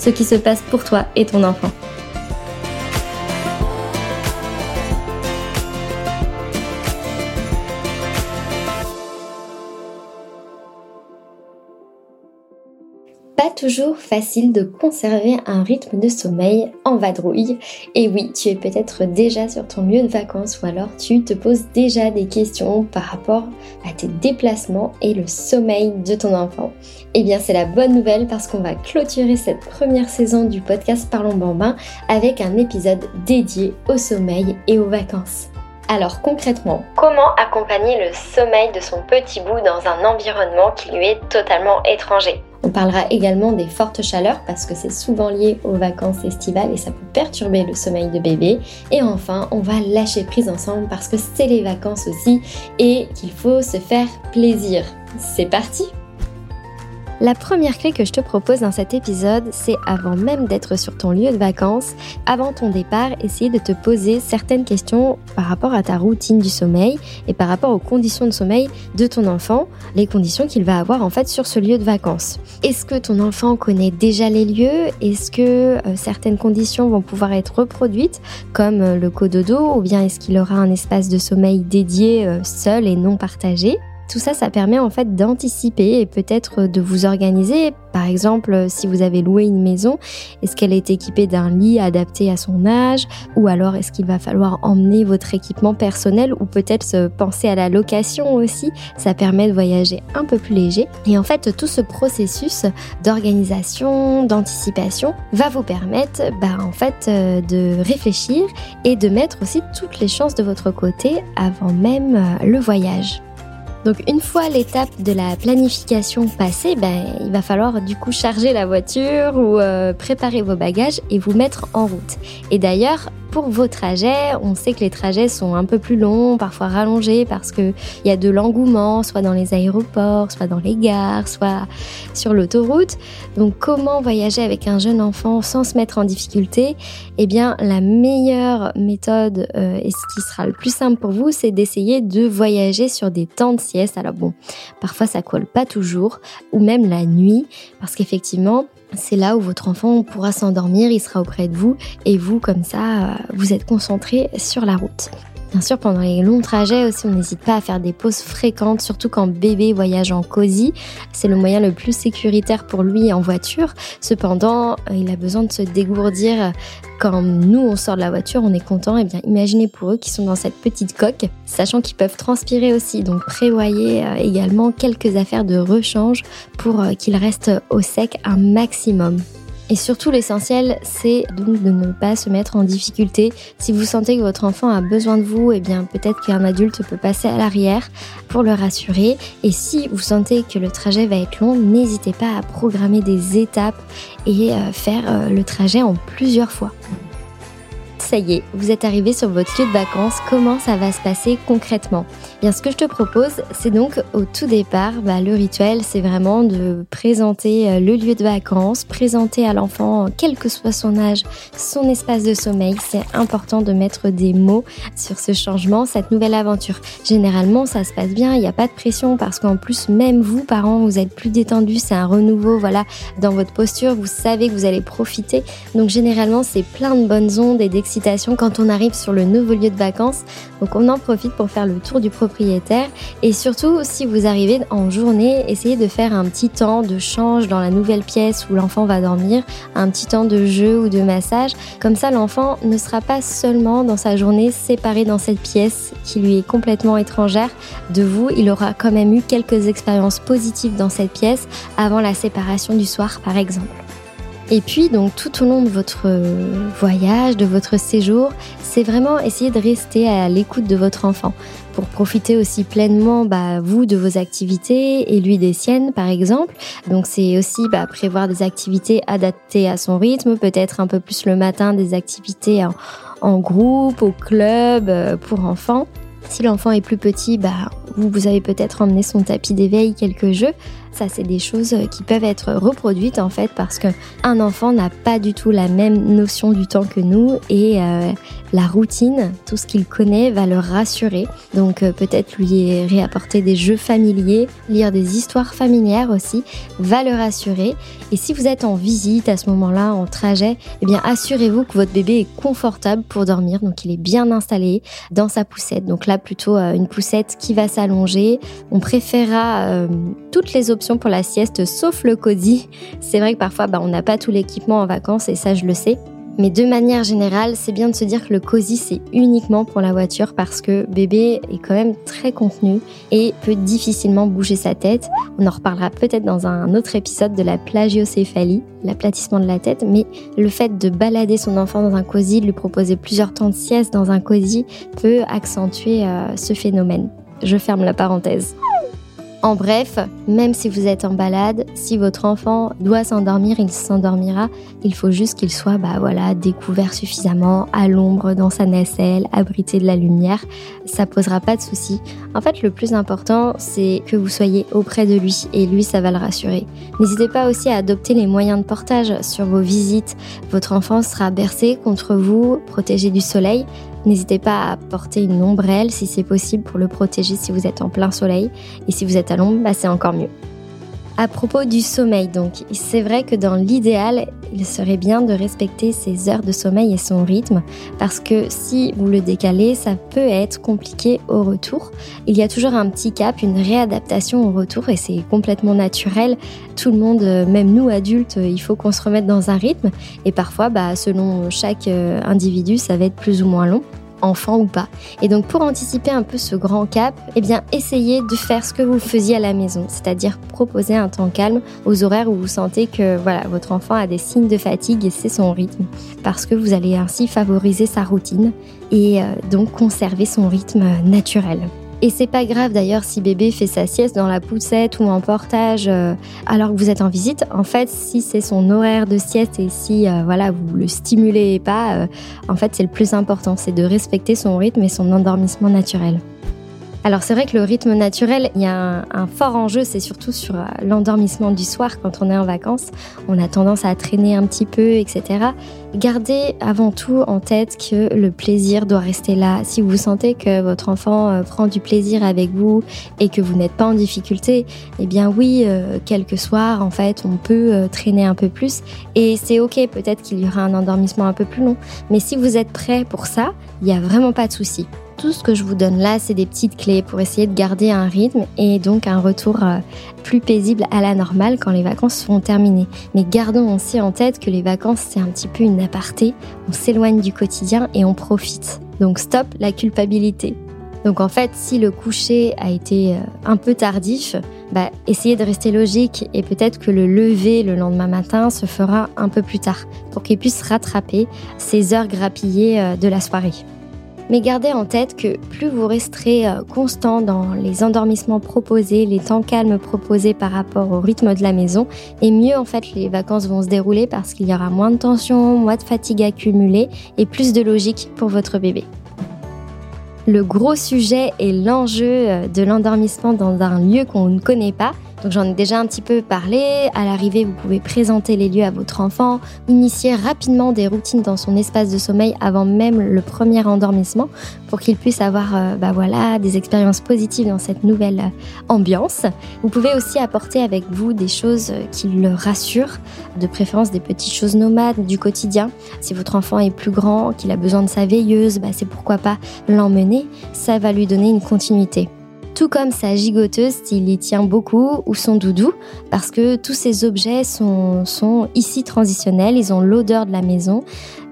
ce qui se passe pour toi et ton enfant. Toujours facile de conserver un rythme de sommeil en vadrouille. Et oui, tu es peut-être déjà sur ton lieu de vacances ou alors tu te poses déjà des questions par rapport à tes déplacements et le sommeil de ton enfant. Eh bien, c'est la bonne nouvelle parce qu'on va clôturer cette première saison du podcast Parlons Bambin avec un épisode dédié au sommeil et aux vacances. Alors concrètement, comment accompagner le sommeil de son petit bout dans un environnement qui lui est totalement étranger? On parlera également des fortes chaleurs parce que c'est souvent lié aux vacances estivales et ça peut perturber le sommeil de bébé. Et enfin, on va lâcher prise ensemble parce que c'est les vacances aussi et qu'il faut se faire plaisir. C'est parti la première clé que je te propose dans cet épisode, c'est avant même d'être sur ton lieu de vacances, avant ton départ, essayer de te poser certaines questions par rapport à ta routine du sommeil et par rapport aux conditions de sommeil de ton enfant, les conditions qu'il va avoir en fait sur ce lieu de vacances. Est-ce que ton enfant connaît déjà les lieux? Est-ce que euh, certaines conditions vont pouvoir être reproduites comme euh, le cododo ou bien est-ce qu'il aura un espace de sommeil dédié euh, seul et non partagé? Tout ça, ça permet en fait d'anticiper et peut-être de vous organiser. Par exemple, si vous avez loué une maison, est-ce qu'elle est équipée d'un lit adapté à son âge? Ou alors est-ce qu'il va falloir emmener votre équipement personnel ou peut-être penser à la location aussi? Ça permet de voyager un peu plus léger. Et en fait, tout ce processus d'organisation, d'anticipation va vous permettre bah, en fait euh, de réfléchir et de mettre aussi toutes les chances de votre côté avant même euh, le voyage. Donc une fois l'étape de la planification passée, ben, il va falloir du coup charger la voiture ou euh, préparer vos bagages et vous mettre en route. Et d'ailleurs, pour vos trajets, on sait que les trajets sont un peu plus longs, parfois rallongés parce qu'il y a de l'engouement, soit dans les aéroports, soit dans les gares, soit sur l'autoroute. Donc comment voyager avec un jeune enfant sans se mettre en difficulté? Eh bien, la meilleure méthode euh, et ce qui sera le plus simple pour vous, c'est d'essayer de voyager sur des temps de sieste. Alors bon, parfois ça colle pas toujours, ou même la nuit, parce qu'effectivement, c'est là où votre enfant pourra s'endormir, il sera auprès de vous et vous, comme ça, euh, vous êtes concentré sur la route. Bien sûr, pendant les longs trajets aussi, on n'hésite pas à faire des pauses fréquentes, surtout quand bébé voyage en cosy. C'est le moyen le plus sécuritaire pour lui en voiture. Cependant, euh, il a besoin de se dégourdir. Quand nous, on sort de la voiture, on est content. Et eh bien, imaginez pour eux qui sont dans cette petite coque, sachant qu'ils peuvent transpirer aussi. Donc, prévoyez euh, également quelques affaires de rechange pour euh, qu'ils restent au sec un maximum. Et surtout, l'essentiel, c'est donc de ne pas se mettre en difficulté. Si vous sentez que votre enfant a besoin de vous, eh bien, peut-être qu'un adulte peut passer à l'arrière pour le rassurer. Et si vous sentez que le trajet va être long, n'hésitez pas à programmer des étapes et euh, faire euh, le trajet en plusieurs fois. Ça y est, vous êtes arrivé sur votre lieu de vacances, comment ça va se passer concrètement? Bien, ce que je te propose, c'est donc au tout départ, bah, le rituel, c'est vraiment de présenter euh, le lieu de vacances, présenter à l'enfant, quel que soit son âge, son espace de sommeil. C'est important de mettre des mots sur ce changement, cette nouvelle aventure. Généralement, ça se passe bien, il n'y a pas de pression parce qu'en plus, même vous, parents, vous êtes plus détendus, c'est un renouveau, voilà, dans votre posture, vous savez que vous allez profiter. Donc généralement, c'est plein de bonnes ondes et quand on arrive sur le nouveau lieu de vacances. Donc on en profite pour faire le tour du propriétaire et surtout si vous arrivez en journée, essayez de faire un petit temps de change dans la nouvelle pièce où l'enfant va dormir, un petit temps de jeu ou de massage. Comme ça, l'enfant ne sera pas seulement dans sa journée séparé dans cette pièce qui lui est complètement étrangère de vous. Il aura quand même eu quelques expériences positives dans cette pièce avant la séparation du soir, par exemple. Et puis, donc, tout au long de votre voyage, de votre séjour, c'est vraiment essayer de rester à l'écoute de votre enfant pour profiter aussi pleinement, bah, vous, de vos activités et lui des siennes, par exemple. Donc, c'est aussi bah, prévoir des activités adaptées à son rythme, peut-être un peu plus le matin, des activités en, en groupe, au club, euh, pour enfants. Si l'enfant est plus petit, bah, vous, vous avez peut-être emmené son tapis d'éveil, quelques jeux. Ça, c'est des choses qui peuvent être reproduites en fait parce qu'un enfant n'a pas du tout la même notion du temps que nous et euh, la routine, tout ce qu'il connaît va le rassurer. Donc euh, peut-être lui réapporter des jeux familiers, lire des histoires familières aussi, va le rassurer. Et si vous êtes en visite à ce moment-là, en trajet, eh bien assurez-vous que votre bébé est confortable pour dormir. Donc il est bien installé dans sa poussette. Donc là plutôt euh, une poussette qui va s'allonger. On préférera toutes les options pour la sieste sauf le cosy. C'est vrai que parfois bah, on n'a pas tout l'équipement en vacances et ça je le sais. Mais de manière générale, c'est bien de se dire que le cosy c'est uniquement pour la voiture parce que bébé est quand même très contenu et peut difficilement bouger sa tête. On en reparlera peut-être dans un autre épisode de la plagiocéphalie, l'aplatissement de la tête, mais le fait de balader son enfant dans un cosy, de lui proposer plusieurs temps de sieste dans un cosy peut accentuer euh, ce phénomène. Je ferme la parenthèse. En bref, même si vous êtes en balade, si votre enfant doit s'endormir, il s'endormira. Il faut juste qu'il soit, bah voilà, découvert suffisamment, à l'ombre, dans sa nacelle, abrité de la lumière. Ça posera pas de soucis. En fait, le plus important, c'est que vous soyez auprès de lui et lui, ça va le rassurer. N'hésitez pas aussi à adopter les moyens de portage sur vos visites. Votre enfant sera bercé contre vous, protégé du soleil. N'hésitez pas à porter une ombrelle si c'est possible pour le protéger si vous êtes en plein soleil. Et si vous êtes à l'ombre, bah, c'est encore mieux. À propos du sommeil, donc, c'est vrai que dans l'idéal, il serait bien de respecter ses heures de sommeil et son rythme, parce que si vous le décalez, ça peut être compliqué au retour. Il y a toujours un petit cap, une réadaptation au retour, et c'est complètement naturel. Tout le monde, même nous adultes, il faut qu'on se remette dans un rythme, et parfois, bah, selon chaque euh, individu, ça va être plus ou moins long enfant ou pas. Et donc pour anticiper un peu ce grand cap, eh bien essayez de faire ce que vous faisiez à la maison, c'est-à-dire proposer un temps calme aux horaires où vous sentez que voilà, votre enfant a des signes de fatigue et c'est son rythme parce que vous allez ainsi favoriser sa routine et euh, donc conserver son rythme naturel. Et c'est pas grave d'ailleurs si bébé fait sa sieste dans la poussette ou en portage euh, alors que vous êtes en visite. En fait, si c'est son horaire de sieste et si euh, voilà vous le stimulez pas, euh, en fait c'est le plus important, c'est de respecter son rythme et son endormissement naturel. Alors c'est vrai que le rythme naturel, il y a un, fort enjeu, c'est surtout sur euh, l'endormissement du soir quand on est en vacances. On a tendance à traîner un petit peu, etc. Gardez avant tout en tête que le plaisir doit rester là. Si vous sentez que votre enfant euh, prend du plaisir avec vous et que vous n'êtes pas en difficulté, eh bien oui, euh, quelques soirs, en fait, on peut traîner un peu plus. Et c'est ok, peut-être qu'il y aura un endormissement un peu plus long. Mais si vous êtes prêt pour ça, il n'y a vraiment pas de souci tout ce que je vous donne là, c'est des petites clés pour essayer de garder un rythme et donc un retour euh, plus paisible à la normale quand les vacances seront terminées. Mais gardons aussi en tête que les vacances, c'est un petit peu une aparté. On s'éloigne du quotidien et on profite. Donc stop la culpabilité. Donc en fait, si le coucher a été euh, un peu tardif, bah, essayez de rester logique et peut-être que le lever le lendemain matin se fera un peu plus tard pour qu'il puisse rattraper ces heures grappillées euh, de la soirée. Mais gardez en tête que plus vous resterez euh, constant dans les endormissements proposés, les temps calmes proposés par rapport au rythme de la maison, et mieux en fait les vacances vont se dérouler parce qu'il y aura moins de tension, moins de fatigue accumulée et plus de logique pour votre bébé. Le gros sujet est l'enjeu euh, de l'endormissement dans un lieu qu'on ne connaît pas. Donc j'en ai déjà un petit peu parlé. À l'arrivée, vous pouvez présenter les lieux à votre enfant, initier rapidement des routines dans son espace de sommeil avant même le premier endormissement pour qu'il puisse avoir euh, bah voilà, des expériences positives dans cette nouvelle euh, ambiance. Vous pouvez aussi apporter avec vous des choses euh, qui le rassurent, de préférence des petites choses nomades du quotidien. Si votre enfant est plus grand, qu'il a besoin de sa veilleuse, bah c'est pourquoi pas l'emmener. Ça va lui donner une continuité tout comme sa gigoteuse s'il y tient beaucoup ou son doudou, parce que tous ces objets sont, sont ici transitionnels, ils ont l'odeur de la maison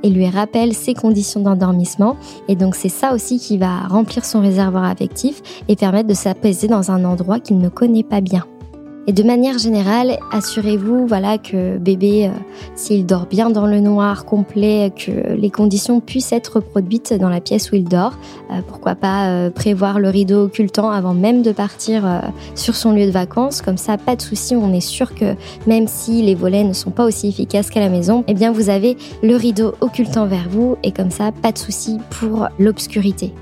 et lui rappellent ses conditions d'endormissement. Et donc c'est ça aussi qui va remplir son réservoir affectif et permettre de s'apaiser dans un endroit qu'il ne connaît pas bien. Et de manière générale, assurez-vous voilà que bébé, euh, s'il dort bien dans le noir complet, que les conditions puissent être reproduites dans la pièce où il dort. Euh, pourquoi pas euh, prévoir le rideau occultant avant même de partir sur son lieu de vacances. Comme ça, pas de souci, on est sûr que même si les volets ne sont pas aussi efficaces qu'à la maison, eh bien vous avez le rideau occultant vers vous et comme ça, pas de souci pour l'obscurité.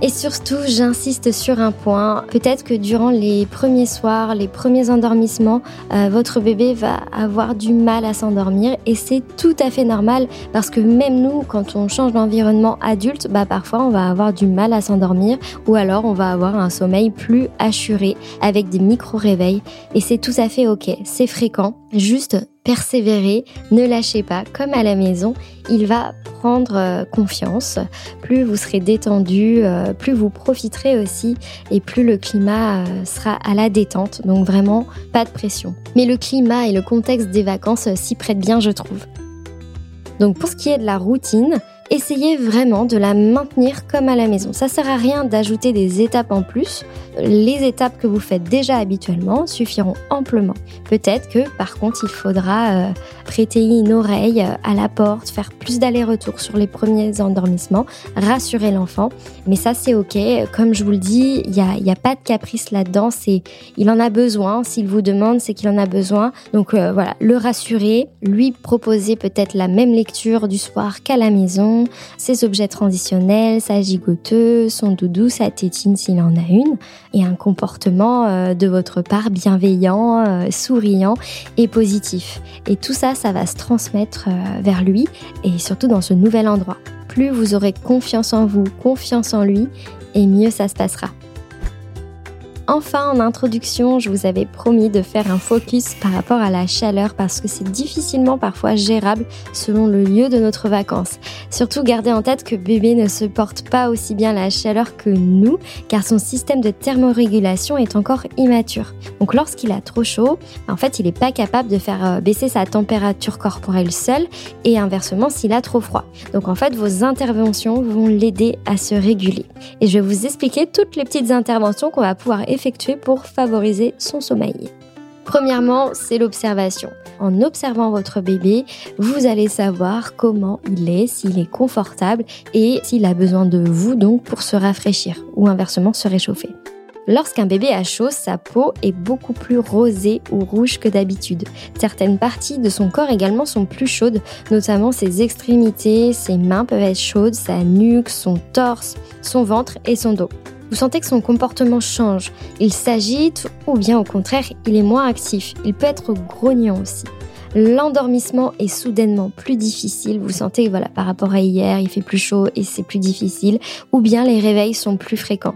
Et surtout, j'insiste sur un point. Peut-être que durant les premiers soirs, les premiers endormissements, euh, votre bébé va avoir du mal à s'endormir et c'est tout à fait normal parce que même nous, quand on change d'environnement adulte, bah parfois on va avoir du mal à s'endormir ou alors on va avoir un sommeil plus assuré avec des micro-réveils et c'est tout à fait ok, c'est fréquent. Juste persévérer, ne lâchez pas, comme à la maison, il va prendre euh, confiance. Plus vous serez détendu, euh, plus vous profiterez aussi et plus le climat euh, sera à la détente. Donc vraiment, pas de pression. Mais le climat et le contexte des vacances s'y prêtent bien, je trouve. Donc pour ce qui est de la routine, essayez vraiment de la maintenir comme à la maison. Ça sert à rien d'ajouter des étapes en plus. Les étapes que vous faites déjà habituellement suffiront amplement. Peut-être que par contre il faudra euh, prêter une oreille euh, à la porte, faire plus d'aller-retour sur les premiers endormissements, rassurer l'enfant. Mais ça c'est ok. Comme je vous le dis, il n'y a, y a, pas de caprice là-dedans. Il en a besoin. S'il vous demande, c'est qu'il en a besoin. Donc euh, voilà, le rassurer, lui proposer peut-être la même lecture du soir qu'à la maison ses objets transitionnels, sa gigoteuse, son doudou, sa tétine s'il en a une, et un comportement euh, de votre part bienveillant, euh, souriant et positif. Et tout ça, ça va se transmettre euh, vers lui et surtout dans ce nouvel endroit. Plus vous aurez confiance en vous, confiance en lui, et mieux ça se passera. Enfin, en introduction, je vous avais promis de faire un focus par rapport à la chaleur parce que c'est difficilement parfois gérable selon le lieu de notre vacances. Surtout gardez en tête que bébé ne se porte pas aussi bien la chaleur que nous car son système de thermorégulation est encore immature. Donc lorsqu'il a trop chaud, en fait, il n'est pas capable de faire euh, baisser sa température corporelle seul et inversement s'il a trop froid. Donc en fait, vos interventions vont l'aider à se réguler. Et je vais vous expliquer toutes les petites interventions qu'on va pouvoir effectuer pour favoriser son sommeil. Premièrement, c'est l'observation. En observant votre bébé, vous allez savoir comment il est, s'il est confortable et s'il a besoin de vous donc pour se rafraîchir ou inversement se réchauffer. Lorsqu'un bébé a chaud, sa peau est beaucoup plus rosée ou rouge que d'habitude. Certaines parties de son corps également sont plus chaudes, notamment ses extrémités, ses mains peuvent être chaudes, sa nuque, son torse, son ventre et son dos. Vous sentez que son comportement change, il s'agite ou bien au contraire, il est moins actif, il peut être grognon aussi. L'endormissement est soudainement plus difficile, vous sentez voilà par rapport à hier, il fait plus chaud et c'est plus difficile ou bien les réveils sont plus fréquents.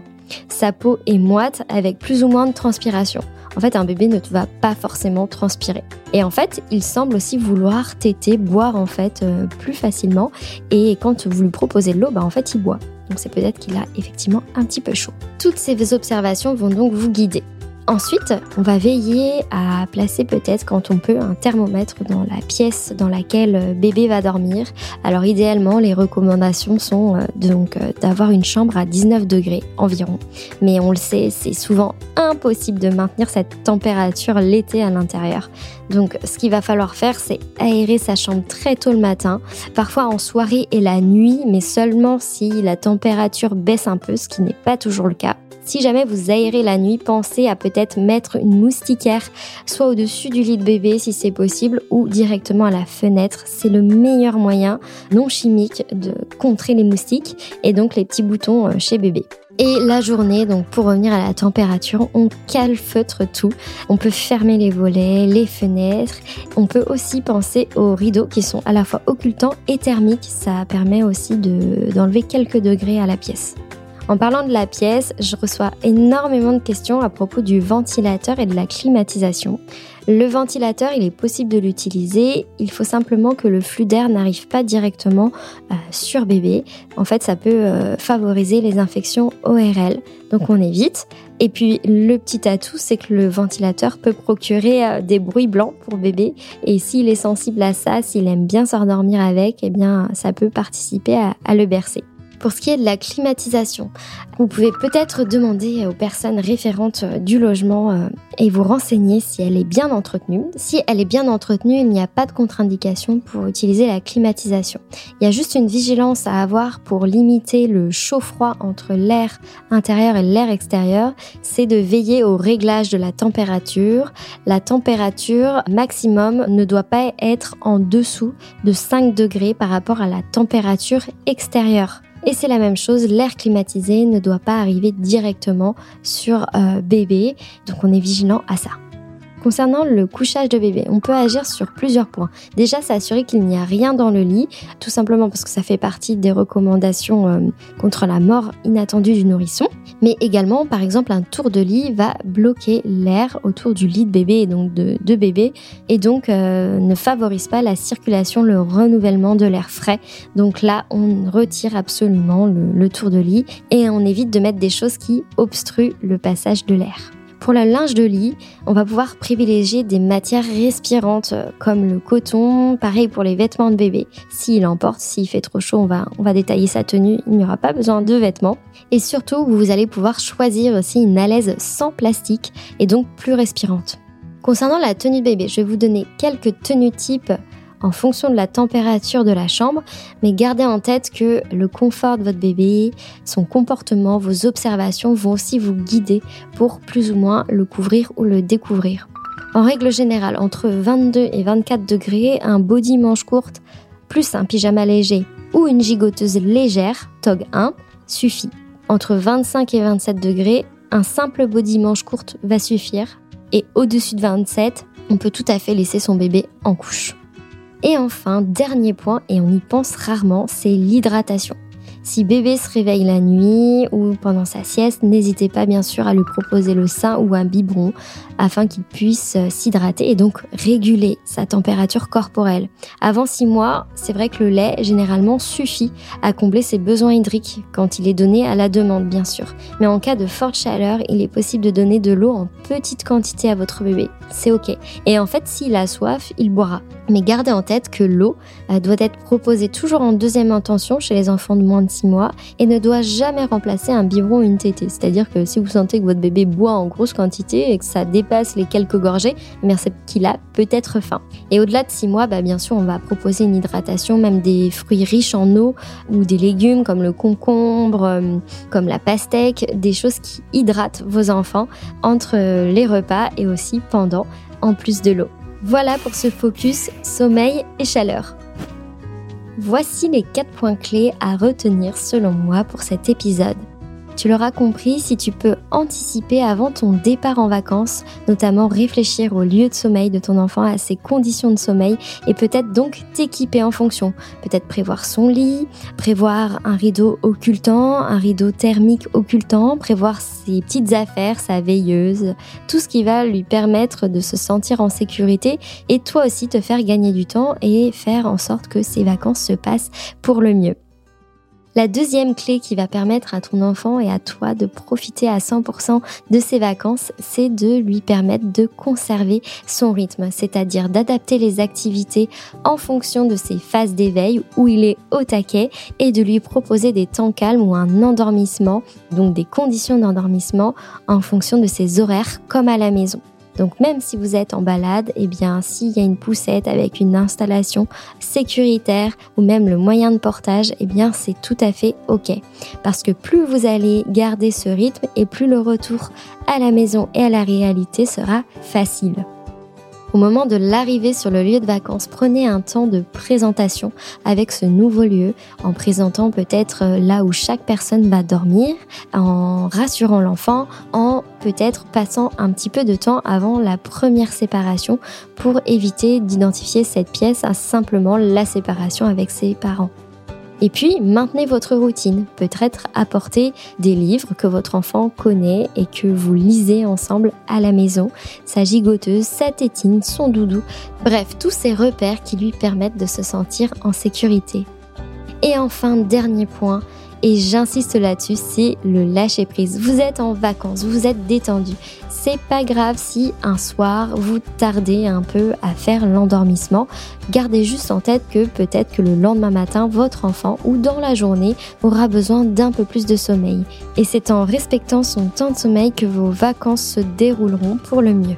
Sa peau est moite avec plus ou moins de transpiration. En fait, un bébé ne va pas forcément transpirer. Et en fait, il semble aussi vouloir téter, boire en fait euh, plus facilement. Et quand vous lui proposez de l'eau, bah en fait, il boit. Donc c'est peut-être qu'il a effectivement un petit peu chaud. Toutes ces observations vont donc vous guider. Ensuite, on va veiller à placer peut-être quand on peut un thermomètre dans la pièce dans laquelle euh, bébé va dormir. Alors idéalement, les recommandations sont euh, donc euh, d'avoir une chambre à 19 degrés environ. Mais on le sait, c'est souvent impossible de maintenir cette température l'été à l'intérieur. Donc ce qu'il va falloir faire, c'est aérer sa chambre très tôt le matin, parfois en soirée et la nuit, mais seulement si la température baisse un peu, ce qui n'est pas toujours le cas. Si jamais vous aérez la nuit, pensez à peut-être mettre une moustiquaire soit au-dessus du lit de bébé si c'est possible ou directement à la fenêtre. C'est le meilleur moyen non chimique de contrer les moustiques et donc les petits boutons euh, chez bébé. Et la journée, donc pour revenir à la température, on calfeutre tout. On peut fermer les volets, les fenêtres. On peut aussi penser aux rideaux qui sont à la fois occultants et thermiques. Ça permet aussi d'enlever quelques degrés à la pièce. En parlant de la pièce, je reçois énormément de questions à propos du ventilateur et de la climatisation. Le ventilateur, il est possible de l'utiliser, il faut simplement que le flux d'air n'arrive pas directement euh, sur bébé. En fait, ça peut euh, favoriser les infections ORL, donc on évite. Et puis le petit atout, c'est que le ventilateur peut procurer euh, des bruits blancs pour bébé. Et s'il est sensible à ça, s'il aime bien s'endormir avec, eh bien ça peut participer à le bercer. Pour ce qui est de la climatisation, vous pouvez peut-être demander aux personnes référentes euh, du logement euh, et vous renseigner si elle est bien entretenue. Si elle est bien entretenue, il n'y a pas de contre-indication pour utiliser la climatisation. Il y a juste une vigilance à avoir pour limiter le chaud-froid entre l'air intérieur et l'air extérieur, c'est de veiller au réglage de la température. La température maximum ne doit pas être en dessous de 5 degrés par rapport à la température extérieure. Et c'est la même chose, l'air climatisé ne doit pas arriver directement sur euh, bébé, donc on est vigilant à ça. Concernant le couchage de bébé, on peut agir sur plusieurs points. Déjà, s'assurer qu'il n'y a rien dans le lit, tout simplement parce que ça fait partie des recommandations euh, contre la mort inattendue du nourrisson. Mais également, par exemple, un tour de lit va bloquer l'air autour du lit de bébé et donc de, bébé, et donc euh, ne favorise pas la circulation, le renouvellement de l'air frais. Donc là, on retire absolument le tour de lit et on évite de mettre des choses qui obstruent le passage de l'air. Pour le linge de lit, on va pouvoir privilégier des matières respirantes euh, comme le coton, pareil pour les vêtements de bébé. S'il emporte, s'il fait trop chaud, on va, détailler sa tenue, il n'y aura pas besoin de vêtements. Et surtout, vous allez pouvoir choisir aussi une alaise sans plastique et donc plus respirante. Concernant la tenue bébé, je vais vous donner quelques tenues types en fonction de la température de la chambre, mais gardez en tête que le confort de votre bébé, son comportement, vos observations vont aussi vous guider pour plus ou moins le couvrir ou le découvrir. En règle générale, entre 22 et 24 degrés, un body manche courte plus un pyjama léger ou une gigoteuse légère, TOG 1, suffit. Entre 25 et 27 degrés, un simple body manche courte va suffire. Et au-dessus de 27, on peut tout à fait laisser son bébé en couche. Et enfin, dernier point, et on y pense rarement, c'est l'hydratation. Si bébé se réveille la nuit ou pendant sa sieste, n'hésitez pas bien sûr à lui proposer le sein ou un biberon afin qu'il puisse euh, s'hydrater et donc réguler sa température corporelle. Avant 6 mois, c'est vrai que le lait généralement suffit à combler ses besoins hydriques quand il est donné à la demande bien sûr. Mais en cas de forte chaleur, il est possible de donner de l'eau en petite quantité à votre bébé. C'est ok. Et en fait, s'il a soif, il boira. Mais gardez en tête que l'eau euh, doit être proposée toujours en deuxième intention chez les enfants de moins de 6 mois et ne doit jamais remplacer un biberon ou une tétée. C'est-à-dire que si vous sentez que votre bébé boit en grosse quantité et que ça dépasse les quelques gorgées, eh c'est qu'il a peut-être faim. Et au-delà de 6 mois, bah, bien sûr, on va proposer une hydratation, même des fruits riches en eau ou des légumes comme le concombre, euh, comme la pastèque, des choses qui hydratent vos enfants entre les repas et aussi pendant, en plus de l'eau. Voilà pour ce focus sommeil et chaleur. Voici les 4 points clés à retenir selon moi pour cet épisode. Tu l'auras compris, si tu peux anticiper avant ton départ en vacances, notamment réfléchir au lieu de sommeil de ton enfant, à ses conditions de sommeil et peut-être donc t'équiper en fonction. Peut-être prévoir son lit, prévoir un rideau occultant, un rideau thermique occultant, prévoir ses petites affaires, sa veilleuse, tout ce qui va lui permettre de se sentir en sécurité et toi aussi te faire gagner du temps et faire en sorte que ses vacances se passent pour le mieux. La deuxième clé qui va permettre à ton enfant et à toi de profiter à 100% de ses vacances, c'est de lui permettre de conserver son rythme, c'est-à-dire d'adapter les activités en fonction de ses phases d'éveil où il est au taquet et de lui proposer des temps calmes ou un endormissement, donc des conditions d'endormissement en fonction de ses horaires comme à la maison. Donc même si vous êtes en balade, eh bien s'il y a une poussette avec une installation sécuritaire ou même le moyen de portage, eh bien c'est tout à fait OK. Parce que plus vous allez garder ce rythme et plus le retour à la maison et à la réalité sera facile. Au moment de l'arrivée sur le lieu de vacances, prenez un temps de présentation avec ce nouveau lieu, en présentant peut-être euh, là où chaque personne va dormir, en rassurant l'enfant, en peut-être passant un petit peu de temps avant la première séparation pour éviter d'identifier cette pièce à simplement la séparation avec ses parents. Et puis, maintenez votre routine. Peut-être apporter des livres que votre enfant connaît et que vous lisez ensemble à la maison. Sa gigoteuse, sa tétine, son doudou. Bref, tous ces repères qui lui permettent de se sentir en sécurité. Et enfin, dernier point, et j'insiste là-dessus, c'est le lâcher prise. Vous êtes en vacances, vous êtes détendu. C'est pas grave si un soir vous tardez un peu à faire l'endormissement. Gardez juste en tête que peut-être que le lendemain matin, votre enfant ou dans la journée aura besoin d'un peu plus de sommeil. Et c'est en respectant son temps de sommeil que vos vacances se dérouleront pour le mieux.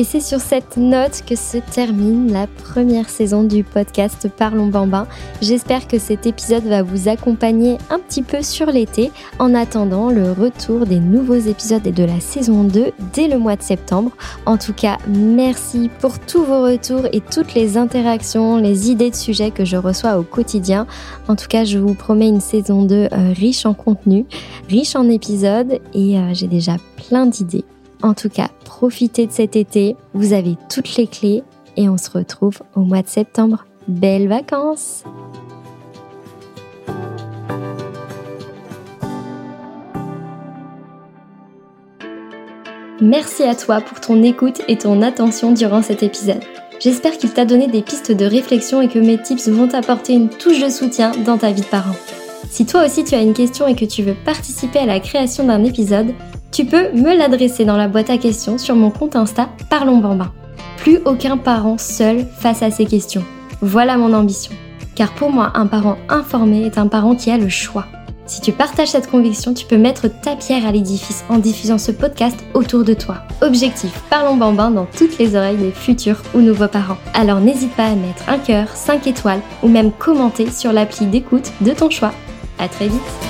Et c'est sur cette note que se termine la première saison du podcast Parlons Bambin. J'espère que cet épisode va vous accompagner un petit peu sur l'été en attendant le retour des nouveaux épisodes et de la saison 2 dès le mois de septembre. En tout cas, merci pour tous vos retours et toutes les interactions, les idées de sujets que je reçois au quotidien. En tout cas, je vous promets une saison 2 euh, riche en contenu, riche en épisodes et euh, j'ai déjà plein d'idées. En tout cas, profitez de cet été, vous avez toutes les clés et on se retrouve au mois de septembre. Belles vacances Merci à toi pour ton écoute et ton attention durant cet épisode. J'espère qu'il t'a donné des pistes de réflexion et que mes tips vont t'apporter une touche de soutien dans ta vie de parent. Si toi aussi tu as une question et que tu veux participer à la création d'un épisode, tu peux me l'adresser dans la boîte à questions sur mon compte Insta Parlons Bambin. Plus aucun parent seul face à ces questions. Voilà mon ambition. Car pour moi, un parent informé est un parent qui a le choix. Si tu partages cette conviction, tu peux mettre ta pierre à l'édifice en diffusant ce podcast autour de toi. Objectif, parlons bambin dans toutes les oreilles des futurs ou nouveaux parents. Alors n'hésite pas à mettre un cœur, 5 étoiles ou même commenter sur l'appli d'écoute de ton choix. À très vite